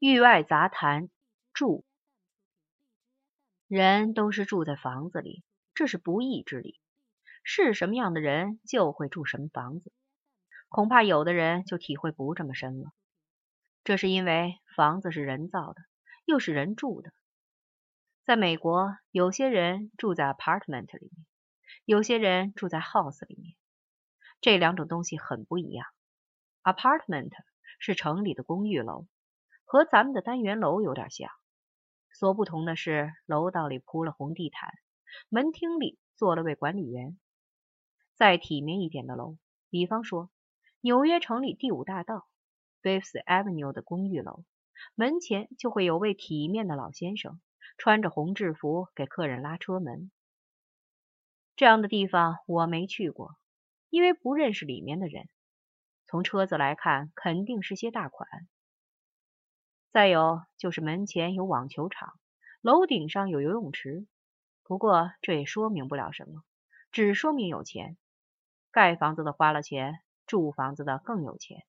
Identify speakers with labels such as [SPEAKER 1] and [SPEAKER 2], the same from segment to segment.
[SPEAKER 1] 域外杂谈，住。人都是住在房子里，这是不义之理。是什么样的人就会住什么房子，恐怕有的人就体会不这么深了。这是因为房子是人造的，又是人住的。在美国，有些人住在 apartment 里面，有些人住在 house 里面。这两种东西很不一样。apartment 是城里的公寓楼，和咱们的单元楼有点像。所不同的是，楼道里铺了红地毯，门厅里坐了位管理员。再体面一点的楼，比方说纽约城里第五大道 Fifth Avenue 的公寓楼，门前就会有位体面的老先生，穿着红制服给客人拉车门。这样的地方我没去过，因为不认识里面的人。从车子来看，肯定是些大款。再有就是门前有网球场，楼顶上有游泳池。不过这也说明不了什么，只说明有钱。盖房子的花了钱，住房子的更有钱。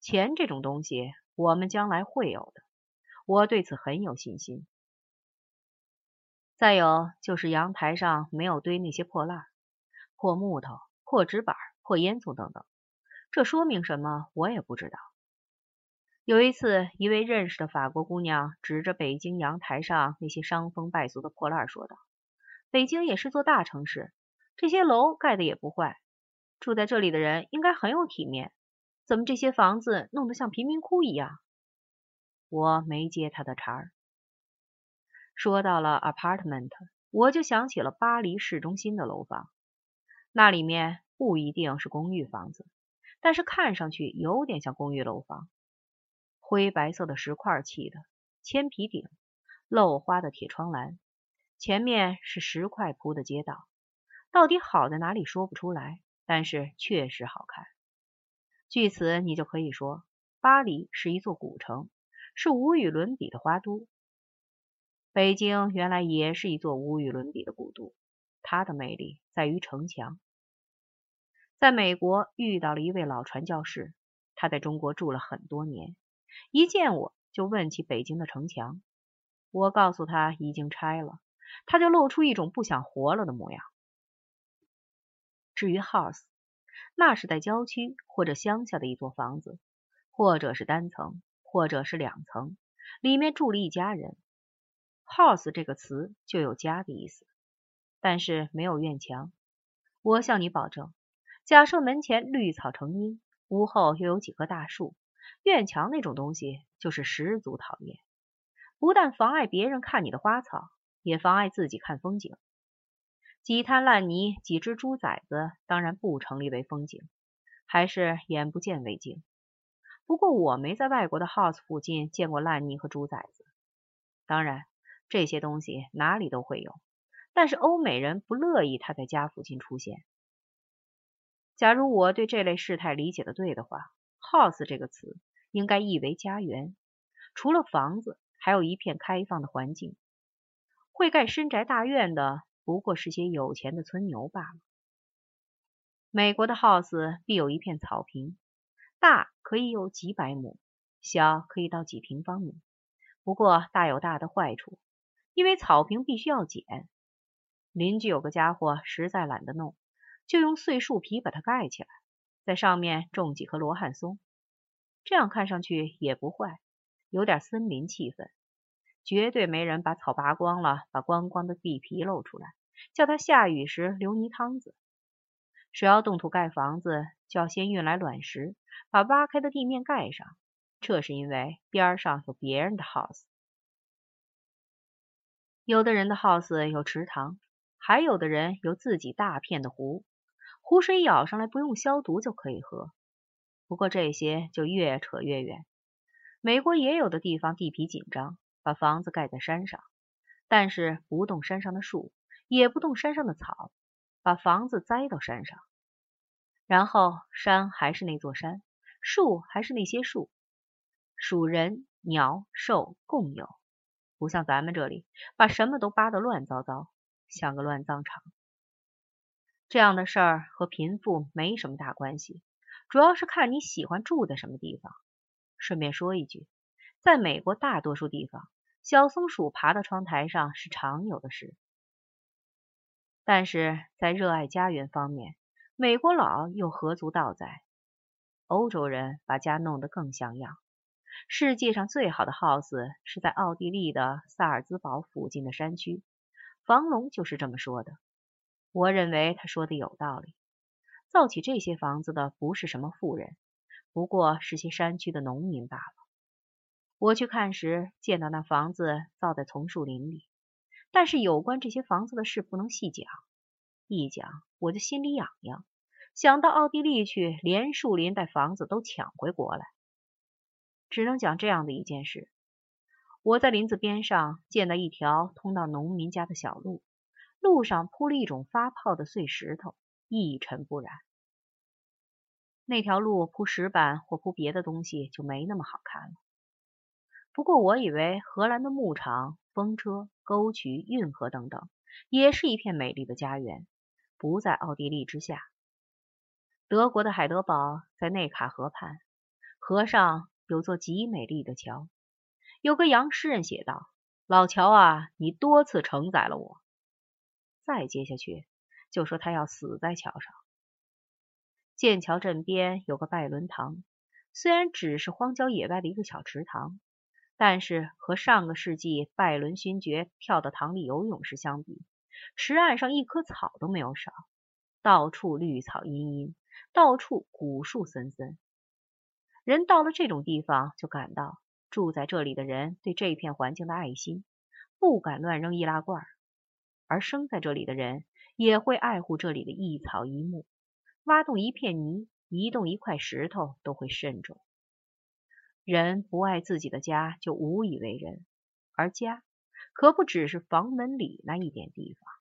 [SPEAKER 1] 钱这种东西，我们将来会有的，我对此很有信心。再有就是阳台上没有堆那些破烂、破木头、破纸板、破烟囱等等。这说明什么？我也不知道。有一次，一位认识的法国姑娘指着北京阳台上那些伤风败俗的破烂说道：“北京也是座大城市，这些楼盖的也不坏，住在这里的人应该很有体面。怎么这些房子弄得像贫民窟一样？”我没接他的茬儿。说到了 apartment，我就想起了巴黎市中心的楼房，那里面不一定是公寓房子。但是看上去有点像公寓楼房，灰白色的石块砌的，铅皮顶，漏花的铁窗栏，前面是石块铺的街道。到底好在哪里说不出来，但是确实好看。据此，你就可以说，巴黎是一座古城，是无与伦比的花都。北京原来也是一座无与伦比的古都，它的魅力在于城墙。在美国遇到了一位老传教士，他在中国住了很多年，一见我就问起北京的城墙。我告诉他已经拆了，他就露出一种不想活了的模样。至于 house，那是在郊区或者乡下的一座房子，或者是单层，或者是两层，里面住了一家人。house 这个词就有家的意思，但是没有院墙。我向你保证。假设门前绿草成荫，屋后又有几棵大树，院墙那种东西就是十足讨厌。不但妨碍别人看你的花草，也妨碍自己看风景。几滩烂泥，几只猪崽子，当然不成立为风景，还是眼不见为净。不过我没在外国的 house 附近见过烂泥和猪崽子。当然，这些东西哪里都会有，但是欧美人不乐意它在家附近出现。假如我对这类事态理解的对的话，house 这个词应该译为家园。除了房子，还有一片开放的环境。会盖深宅大院的，不过是些有钱的村牛罢了。美国的 house 必有一片草坪，大可以有几百亩，小可以到几平方米。不过大有大的坏处，因为草坪必须要剪。邻居有个家伙实在懒得弄。就用碎树皮把它盖起来，在上面种几棵罗汉松，这样看上去也不坏，有点森林气氛。绝对没人把草拔光了，把光光的地皮露出来，叫它下雨时流泥汤子。谁要动土盖房子，就要先运来卵石，把挖开的地面盖上。这是因为边上有别人的 house。有的人的 house 有池塘，还有的人有自己大片的湖。湖水舀上来不用消毒就可以喝，不过这些就越扯越远。美国也有的地方地皮紧张，把房子盖在山上，但是不动山上的树，也不动山上的草，把房子栽到山上，然后山还是那座山，树还是那些树，属人、鸟、兽共有，不像咱们这里把什么都扒得乱糟糟，像个乱葬场。这样的事儿和贫富没什么大关系，主要是看你喜欢住在什么地方。顺便说一句，在美国大多数地方，小松鼠爬到窗台上是常有的事。但是在热爱家园方面，美国佬又何足道哉？欧洲人把家弄得更像样。世界上最好的 house 是在奥地利的萨尔兹堡附近的山区。房龙就是这么说的。我认为他说的有道理。造起这些房子的不是什么富人，不过是些山区的农民罢了。我去看时，见到那房子造在丛树林里，但是有关这些房子的事不能细讲，一讲我就心里痒痒，想到奥地利去，连树林带房子都抢回国来。只能讲这样的一件事：我在林子边上见到一条通到农民家的小路，路上铺了一种发泡的碎石头。一尘不染。那条路铺石板或铺别的东西就没那么好看了。不过我以为荷兰的牧场、风车、沟渠、运河等等，也是一片美丽的家园，不在奥地利之下。德国的海德堡在内卡河畔，河上有座极美丽的桥。有个洋诗人写道：“老乔啊，你多次承载了我。”再接下去。就说他要死在桥上。剑桥镇边有个拜伦堂，虽然只是荒郊野外的一个小池塘，但是和上个世纪拜伦勋爵跳到塘里游泳时相比，池岸上一棵草都没有少，到处绿草茵茵，到处古树森森。人到了这种地方，就感到住在这里的人对这片环境的爱心，不敢乱扔易拉罐，而生在这里的人。也会爱护这里的一草一木，挖动一片泥，移动一块石头都会慎重。人不爱自己的家，就无以为人。而家可不只是房门里那一点地方。